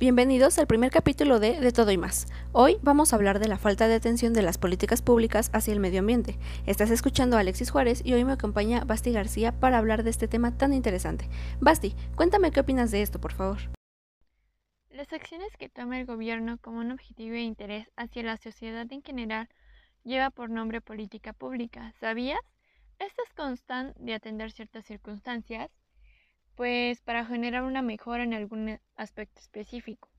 Bienvenidos al primer capítulo de De Todo y Más. Hoy vamos a hablar de la falta de atención de las políticas públicas hacia el medio ambiente. Estás escuchando a Alexis Juárez y hoy me acompaña Basti García para hablar de este tema tan interesante. Basti, cuéntame qué opinas de esto, por favor. Las acciones que toma el gobierno como un objetivo de interés hacia la sociedad en general lleva por nombre política pública. ¿Sabías? Estas constan de atender ciertas circunstancias pues para generar una mejora en algún aspecto específico.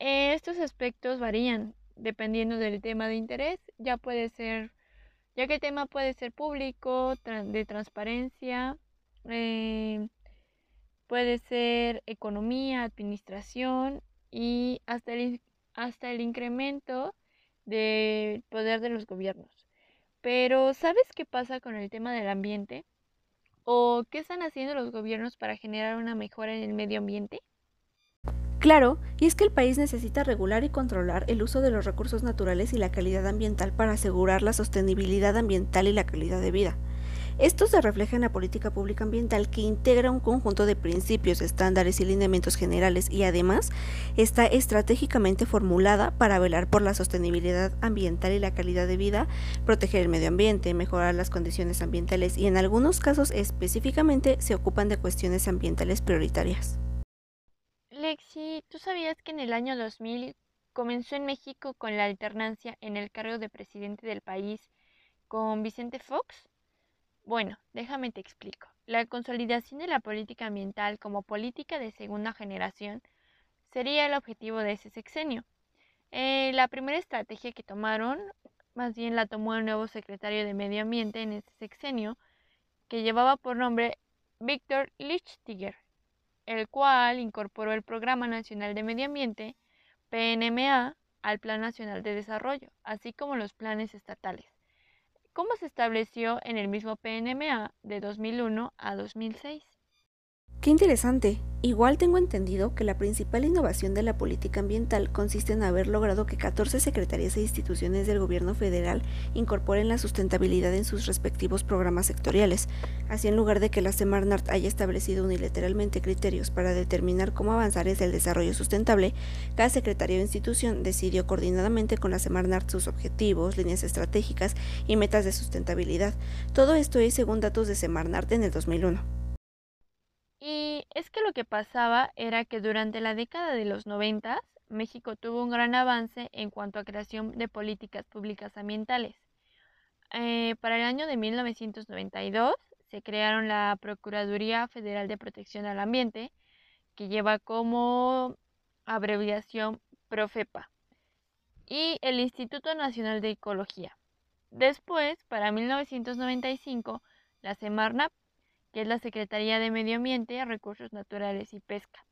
Estos aspectos varían dependiendo del tema de interés, ya puede ser, ya que el tema puede ser público, de transparencia, eh, puede ser economía, administración y hasta el, hasta el incremento del poder de los gobiernos. Pero ¿sabes qué pasa con el tema del ambiente? ¿O qué están haciendo los gobiernos para generar una mejora en el medio ambiente? Claro, y es que el país necesita regular y controlar el uso de los recursos naturales y la calidad ambiental para asegurar la sostenibilidad ambiental y la calidad de vida. Esto se refleja en la política pública ambiental que integra un conjunto de principios, estándares y lineamientos generales y además está estratégicamente formulada para velar por la sostenibilidad ambiental y la calidad de vida, proteger el medio ambiente, mejorar las condiciones ambientales y en algunos casos específicamente se ocupan de cuestiones ambientales prioritarias. Lexi, ¿tú sabías que en el año 2000 comenzó en México con la alternancia en el cargo de presidente del país con Vicente Fox? Bueno, déjame te explico. La consolidación de la política ambiental como política de segunda generación sería el objetivo de ese sexenio. Eh, la primera estrategia que tomaron, más bien la tomó el nuevo secretario de Medio Ambiente en ese sexenio, que llevaba por nombre Víctor Lichtiger, el cual incorporó el Programa Nacional de Medio Ambiente, PNMA, al Plan Nacional de Desarrollo, así como los planes estatales. ¿Cómo se estableció en el mismo PNMA de 2001 a 2006. Qué interesante. Igual tengo entendido que la principal innovación de la política ambiental consiste en haber logrado que 14 secretarías e instituciones del gobierno federal incorporen la sustentabilidad en sus respectivos programas sectoriales. Así, en lugar de que la Semarnat haya establecido unilateralmente criterios para determinar cómo avanzar hacia el desarrollo sustentable, cada secretaría o institución decidió coordinadamente con la Semarnat sus objetivos, líneas estratégicas y metas de sustentabilidad. Todo esto es según datos de Semarnat en el 2001. Es que lo que pasaba era que durante la década de los 90 México tuvo un gran avance en cuanto a creación de políticas públicas ambientales. Eh, para el año de 1992 se crearon la Procuraduría Federal de Protección al Ambiente, que lleva como abreviación Profepa, y el Instituto Nacional de Ecología. Después, para 1995, la Semarnap que es la Secretaría de Medio Ambiente, Recursos Naturales y Pesca,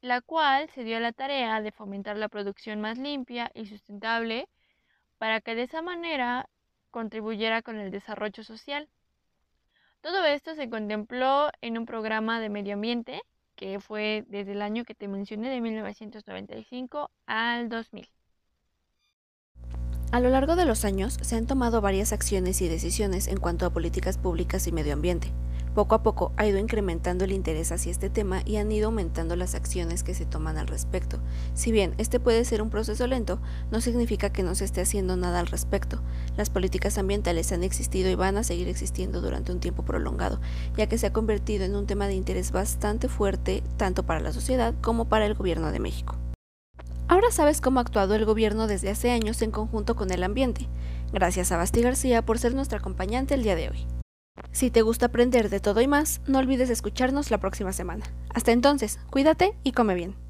la cual se dio la tarea de fomentar la producción más limpia y sustentable para que de esa manera contribuyera con el desarrollo social. Todo esto se contempló en un programa de medio ambiente que fue desde el año que te mencioné, de 1995 al 2000. A lo largo de los años se han tomado varias acciones y decisiones en cuanto a políticas públicas y medio ambiente. Poco a poco ha ido incrementando el interés hacia este tema y han ido aumentando las acciones que se toman al respecto. Si bien este puede ser un proceso lento, no significa que no se esté haciendo nada al respecto. Las políticas ambientales han existido y van a seguir existiendo durante un tiempo prolongado, ya que se ha convertido en un tema de interés bastante fuerte tanto para la sociedad como para el gobierno de México. Ahora sabes cómo ha actuado el gobierno desde hace años en conjunto con el ambiente. Gracias a Basti García por ser nuestra acompañante el día de hoy. Si te gusta aprender de todo y más, no olvides escucharnos la próxima semana. Hasta entonces, cuídate y come bien.